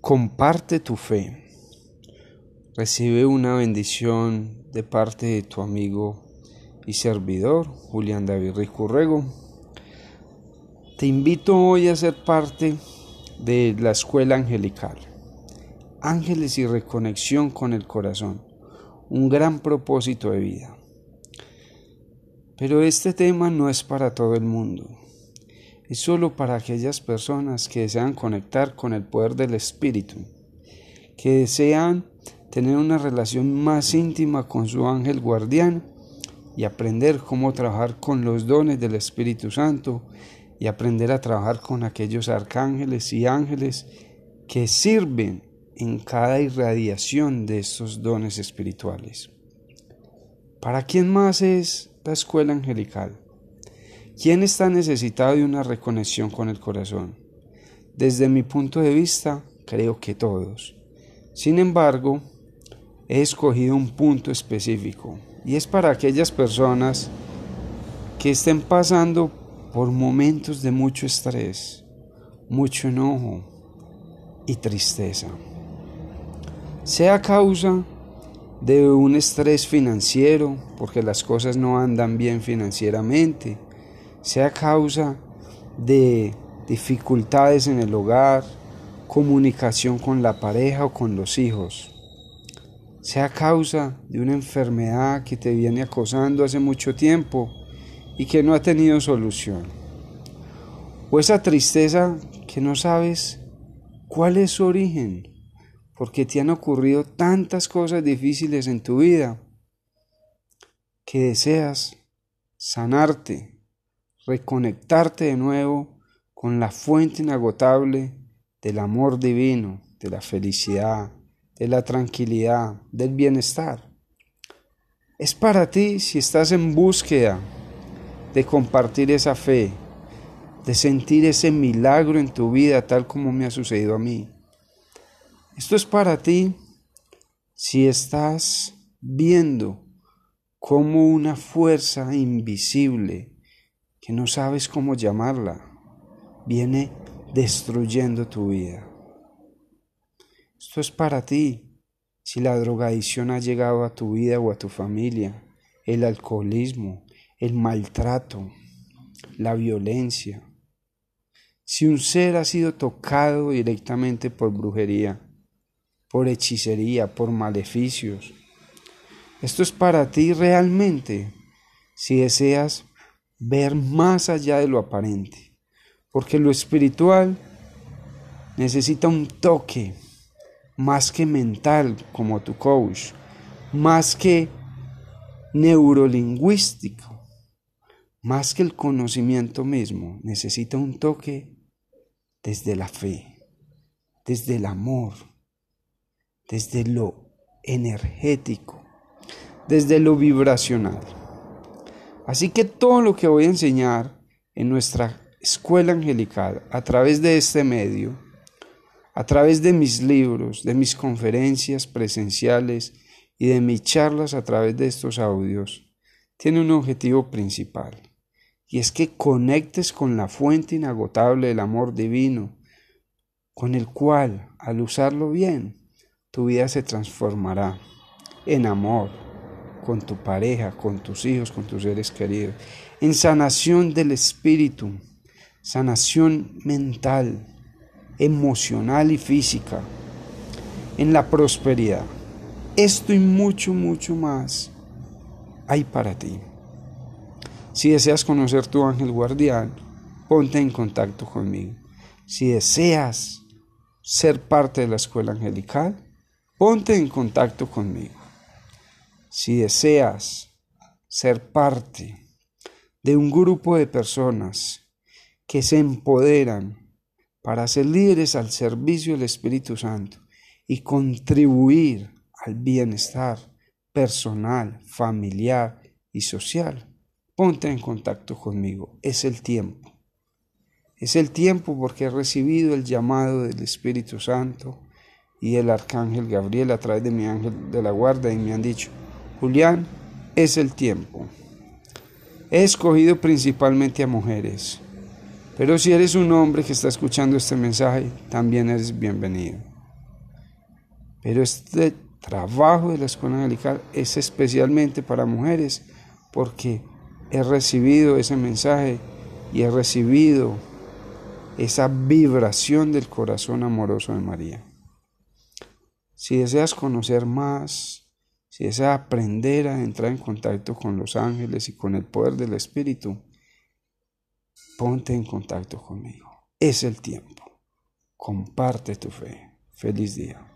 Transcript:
Comparte tu fe. Recibe una bendición de parte de tu amigo y servidor, Julián David Ricurrego. Te invito hoy a ser parte de la escuela angelical. Ángeles y reconexión con el corazón. Un gran propósito de vida. Pero este tema no es para todo el mundo es solo para aquellas personas que desean conectar con el poder del Espíritu, que desean tener una relación más íntima con su ángel guardián y aprender cómo trabajar con los dones del Espíritu Santo y aprender a trabajar con aquellos arcángeles y ángeles que sirven en cada irradiación de estos dones espirituales. ¿Para quién más es la escuela angelical? ¿Quién está necesitado de una reconexión con el corazón? Desde mi punto de vista, creo que todos. Sin embargo, he escogido un punto específico y es para aquellas personas que estén pasando por momentos de mucho estrés, mucho enojo y tristeza. Sea causa de un estrés financiero, porque las cosas no andan bien financieramente, sea causa de dificultades en el hogar, comunicación con la pareja o con los hijos, sea causa de una enfermedad que te viene acosando hace mucho tiempo y que no ha tenido solución, o esa tristeza que no sabes cuál es su origen, porque te han ocurrido tantas cosas difíciles en tu vida que deseas sanarte reconectarte de nuevo con la fuente inagotable del amor divino, de la felicidad, de la tranquilidad, del bienestar. Es para ti si estás en búsqueda de compartir esa fe, de sentir ese milagro en tu vida tal como me ha sucedido a mí. Esto es para ti si estás viendo como una fuerza invisible que no sabes cómo llamarla, viene destruyendo tu vida. Esto es para ti. Si la drogadicción ha llegado a tu vida o a tu familia, el alcoholismo, el maltrato, la violencia. Si un ser ha sido tocado directamente por brujería, por hechicería, por maleficios, esto es para ti realmente si deseas ver más allá de lo aparente, porque lo espiritual necesita un toque más que mental como tu coach, más que neurolingüístico, más que el conocimiento mismo, necesita un toque desde la fe, desde el amor, desde lo energético, desde lo vibracional. Así que todo lo que voy a enseñar en nuestra escuela angelical a través de este medio, a través de mis libros, de mis conferencias presenciales y de mis charlas a través de estos audios, tiene un objetivo principal, y es que conectes con la fuente inagotable del amor divino, con el cual, al usarlo bien, tu vida se transformará en amor, con tu pareja, con tus hijos, con tus seres queridos, en sanación del espíritu, sanación mental, emocional y física, en la prosperidad. Esto y mucho, mucho más hay para ti. Si deseas conocer tu ángel guardián, ponte en contacto conmigo. Si deseas ser parte de la escuela angelical, ponte en contacto conmigo. Si deseas ser parte de un grupo de personas que se empoderan para ser líderes al servicio del Espíritu Santo y contribuir al bienestar personal, familiar y social, ponte en contacto conmigo. Es el tiempo. Es el tiempo porque he recibido el llamado del Espíritu Santo y el Arcángel Gabriel a través de mi ángel de la guarda y me han dicho, Julián, es el tiempo. He escogido principalmente a mujeres, pero si eres un hombre que está escuchando este mensaje, también eres bienvenido. Pero este trabajo de la escuela angelical es especialmente para mujeres porque he recibido ese mensaje y he recibido esa vibración del corazón amoroso de María. Si deseas conocer más, si deseas aprender a entrar en contacto con los ángeles y con el poder del Espíritu, ponte en contacto conmigo. Es el tiempo. Comparte tu fe. Feliz día.